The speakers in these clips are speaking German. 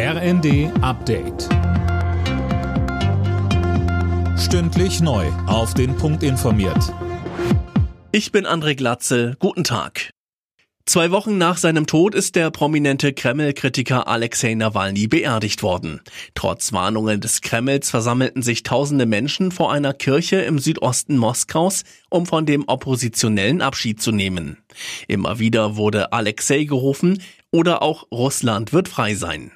RND Update. Stündlich neu. Auf den Punkt informiert. Ich bin André Glatzel. Guten Tag. Zwei Wochen nach seinem Tod ist der prominente Kreml-Kritiker Alexei Nawalny beerdigt worden. Trotz Warnungen des Kremls versammelten sich tausende Menschen vor einer Kirche im Südosten Moskaus, um von dem Oppositionellen Abschied zu nehmen. Immer wieder wurde Alexei gerufen oder auch Russland wird frei sein.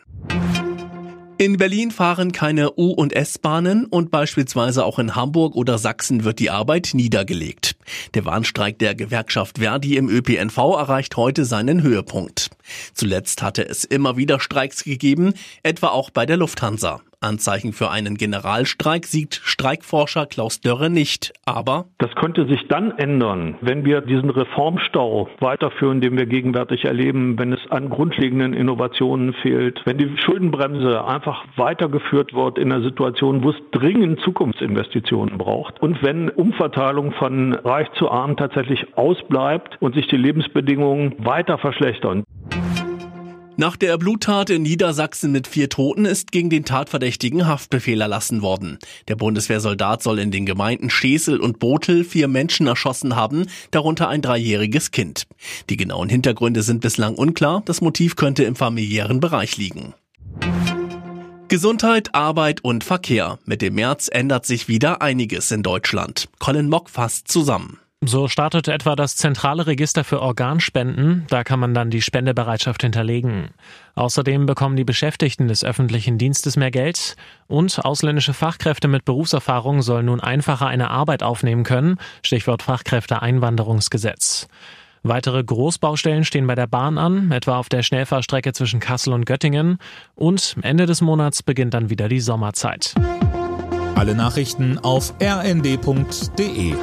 In Berlin fahren keine U- und S-Bahnen und beispielsweise auch in Hamburg oder Sachsen wird die Arbeit niedergelegt. Der Warnstreik der Gewerkschaft Verdi im ÖPNV erreicht heute seinen Höhepunkt. Zuletzt hatte es immer wieder Streiks gegeben, etwa auch bei der Lufthansa. Anzeichen für einen Generalstreik sieht Streikforscher Klaus Dörre nicht. Aber das könnte sich dann ändern, wenn wir diesen Reformstau weiterführen, den wir gegenwärtig erleben, wenn es an grundlegenden Innovationen fehlt, wenn die Schuldenbremse einfach weitergeführt wird in einer Situation, wo es dringend Zukunftsinvestitionen braucht und wenn Umverteilung von reich zu arm tatsächlich ausbleibt und sich die Lebensbedingungen weiter verschlechtern. Nach der Bluttat in Niedersachsen mit vier Toten ist gegen den Tatverdächtigen Haftbefehl erlassen worden. Der Bundeswehrsoldat soll in den Gemeinden Schesel und Botel vier Menschen erschossen haben, darunter ein dreijähriges Kind. Die genauen Hintergründe sind bislang unklar, das Motiv könnte im familiären Bereich liegen. Gesundheit, Arbeit und Verkehr. Mit dem März ändert sich wieder einiges in Deutschland. Colin Mock fasst zusammen. So startet etwa das zentrale Register für Organspenden. Da kann man dann die Spendebereitschaft hinterlegen. Außerdem bekommen die Beschäftigten des öffentlichen Dienstes mehr Geld und ausländische Fachkräfte mit Berufserfahrung sollen nun einfacher eine Arbeit aufnehmen können. Stichwort Fachkräfteeinwanderungsgesetz. Weitere Großbaustellen stehen bei der Bahn an, etwa auf der Schnellfahrstrecke zwischen Kassel und Göttingen. Und Ende des Monats beginnt dann wieder die Sommerzeit. Alle Nachrichten auf rnd.de